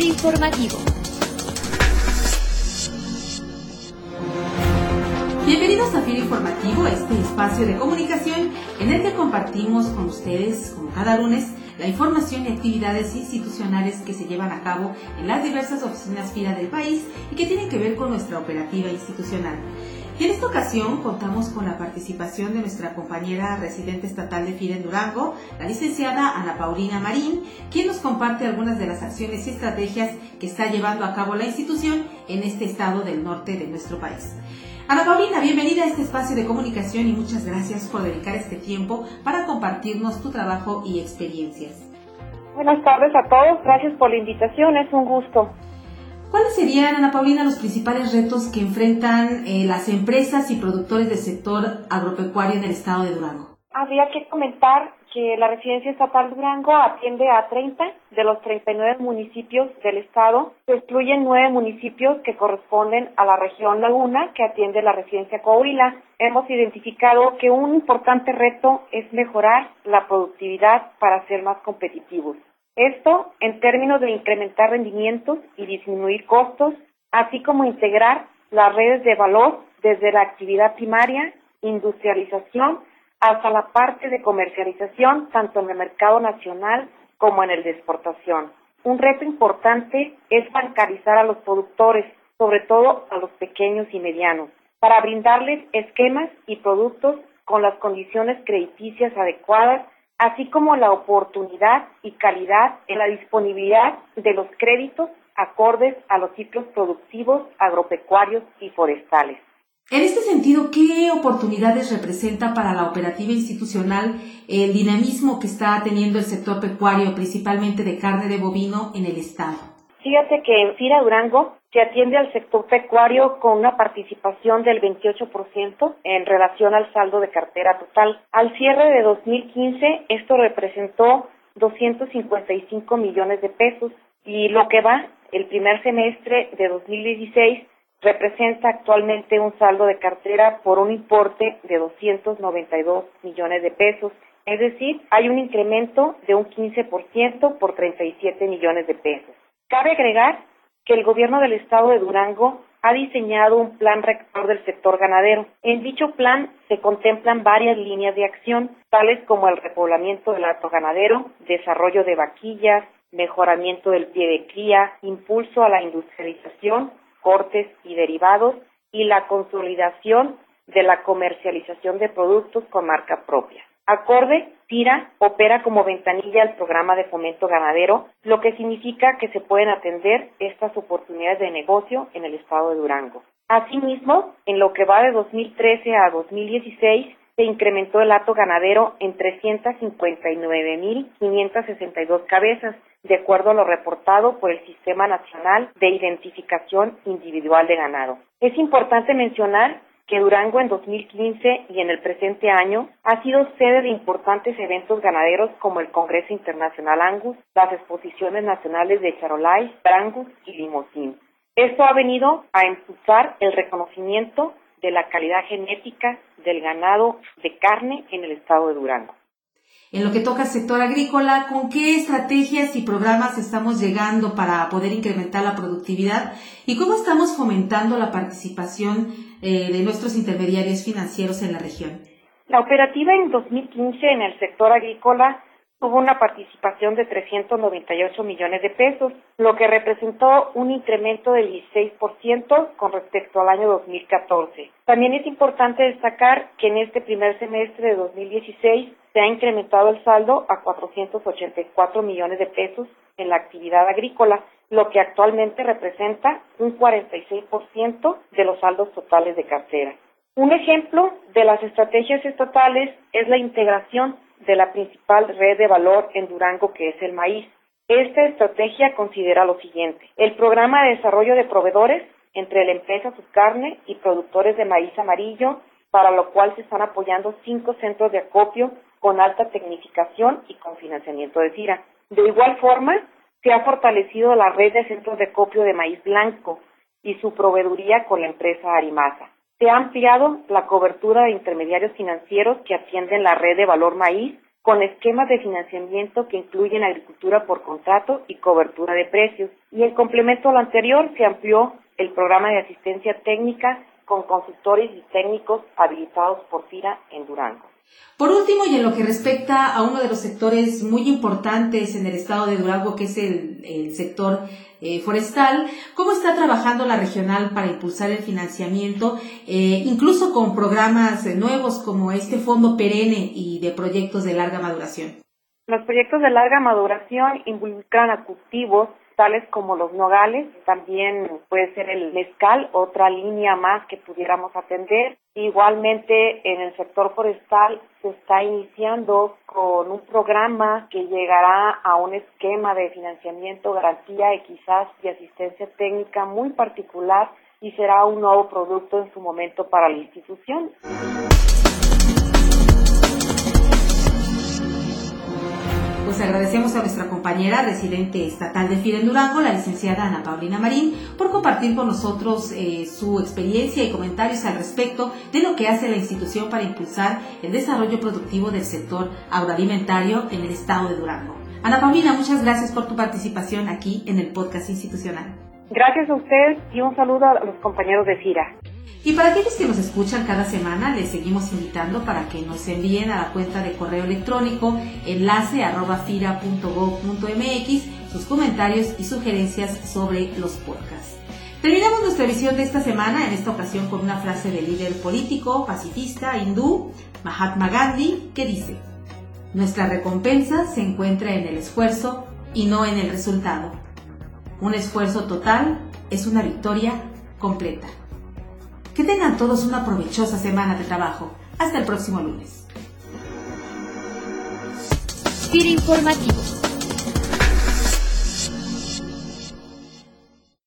Informativo. Bienvenidos a Zafir Informativo, este espacio de comunicación en el que compartimos con ustedes, como cada lunes, la información y actividades institucionales que se llevan a cabo en las diversas oficinas FIRA del país y que tienen que ver con nuestra operativa institucional. Y en esta ocasión contamos con la participación de nuestra compañera residente estatal de FIRA en Durango, la licenciada Ana Paulina Marín, quien nos comparte algunas de las acciones y estrategias que está llevando a cabo la institución en este estado del norte de nuestro país. Ana Paulina, bienvenida a este espacio de comunicación y muchas gracias por dedicar este tiempo para compartirnos tu trabajo y experiencias. Buenas tardes a todos, gracias por la invitación, es un gusto. ¿Cuáles serían, Ana Paulina, los principales retos que enfrentan eh, las empresas y productores del sector agropecuario en el estado de Durango? Habría que comentar que la Residencia Estatal Durango atiende a 30 de los 39 municipios del estado. Se excluyen nueve municipios que corresponden a la región Laguna, que atiende la Residencia Coahuila. Hemos identificado que un importante reto es mejorar la productividad para ser más competitivos. Esto en términos de incrementar rendimientos y disminuir costos, así como integrar las redes de valor desde la actividad primaria, industrialización, hasta la parte de comercialización, tanto en el mercado nacional como en el de exportación. Un reto importante es bancarizar a los productores, sobre todo a los pequeños y medianos, para brindarles esquemas y productos con las condiciones crediticias adecuadas, así como la oportunidad y calidad en la disponibilidad de los créditos acordes a los ciclos productivos agropecuarios y forestales. En este sentido, ¿qué oportunidades representa para la operativa institucional el dinamismo que está teniendo el sector pecuario, principalmente de carne de bovino, en el Estado? Fíjate que en FIRA Durango se atiende al sector pecuario con una participación del 28% en relación al saldo de cartera total. Al cierre de 2015, esto representó 255 millones de pesos y lo que va el primer semestre de 2016 representa actualmente un saldo de cartera por un importe de 292 millones de pesos. Es decir, hay un incremento de un 15% por 37 millones de pesos. Cabe agregar que el gobierno del estado de Durango ha diseñado un plan rector del sector ganadero. En dicho plan se contemplan varias líneas de acción, tales como el repoblamiento del alto ganadero, desarrollo de vaquillas, mejoramiento del pie de cría, impulso a la industrialización, cortes y derivados y la consolidación de la comercialización de productos con marca propia. Acorde, TIRA opera como ventanilla al programa de fomento ganadero, lo que significa que se pueden atender estas oportunidades de negocio en el estado de Durango. Asimismo, en lo que va de 2013 a 2016, se incrementó el hato ganadero en 359.562 cabezas, de acuerdo a lo reportado por el Sistema Nacional de Identificación Individual de Ganado. Es importante mencionar que Durango en 2015 y en el presente año ha sido sede de importantes eventos ganaderos como el Congreso Internacional Angus, las exposiciones nacionales de Charolais, Brangus y Limousin. Esto ha venido a impulsar el reconocimiento de la calidad genética del ganado de carne en el estado de Durango. En lo que toca al sector agrícola, ¿con qué estrategias y programas estamos llegando para poder incrementar la productividad y cómo estamos fomentando la participación eh, de nuestros intermediarios financieros en la región? La operativa en 2015 en el sector agrícola tuvo una participación de 398 millones de pesos, lo que representó un incremento del 16% con respecto al año 2014. También es importante destacar que en este primer semestre de 2016 se ha incrementado el saldo a 484 millones de pesos en la actividad agrícola, lo que actualmente representa un 46% de los saldos totales de cartera. Un ejemplo de las estrategias estatales es la integración de la principal red de valor en Durango, que es el maíz. Esta estrategia considera lo siguiente. El programa de desarrollo de proveedores entre la empresa Subcarne y productores de maíz amarillo, para lo cual se están apoyando cinco centros de acopio con alta tecnificación y con financiamiento de CIRA. De igual forma, se ha fortalecido la red de centros de acopio de maíz blanco y su proveeduría con la empresa Arimasa. Se ha ampliado la cobertura de intermediarios financieros que atienden la red de valor maíz con esquemas de financiamiento que incluyen agricultura por contrato y cobertura de precios. Y en complemento a lo anterior, se amplió el programa de asistencia técnica con consultores y técnicos habilitados por FIRA en Durango. Por último, y en lo que respecta a uno de los sectores muy importantes en el estado de Durango, que es el, sector eh, forestal, ¿cómo está trabajando la regional para impulsar el financiamiento, eh, incluso con programas nuevos como este fondo perenne y de proyectos de larga maduración? Los proyectos de larga maduración involucran a cultivos como los nogales, también puede ser el mezcal, otra línea más que pudiéramos atender. Igualmente en el sector forestal se está iniciando con un programa que llegará a un esquema de financiamiento, garantía y quizás de asistencia técnica muy particular y será un nuevo producto en su momento para la institución. Pues agradecemos a nuestra compañera residente estatal de FIRA en Durango, la licenciada Ana Paulina Marín, por compartir con nosotros eh, su experiencia y comentarios al respecto de lo que hace la institución para impulsar el desarrollo productivo del sector agroalimentario en el estado de Durango. Ana Paulina, muchas gracias por tu participación aquí en el podcast institucional. Gracias a usted y un saludo a los compañeros de FIRA. Y para aquellos que nos escuchan cada semana, les seguimos invitando para que nos envíen a la cuenta de correo electrónico enlace arroba fira.gov.mx sus comentarios y sugerencias sobre los podcasts. Terminamos nuestra visión de esta semana, en esta ocasión con una frase del líder político, pacifista, hindú, Mahatma Gandhi, que dice, Nuestra recompensa se encuentra en el esfuerzo y no en el resultado. Un esfuerzo total es una victoria completa. Que tengan todos una provechosa semana de trabajo. Hasta el próximo lunes.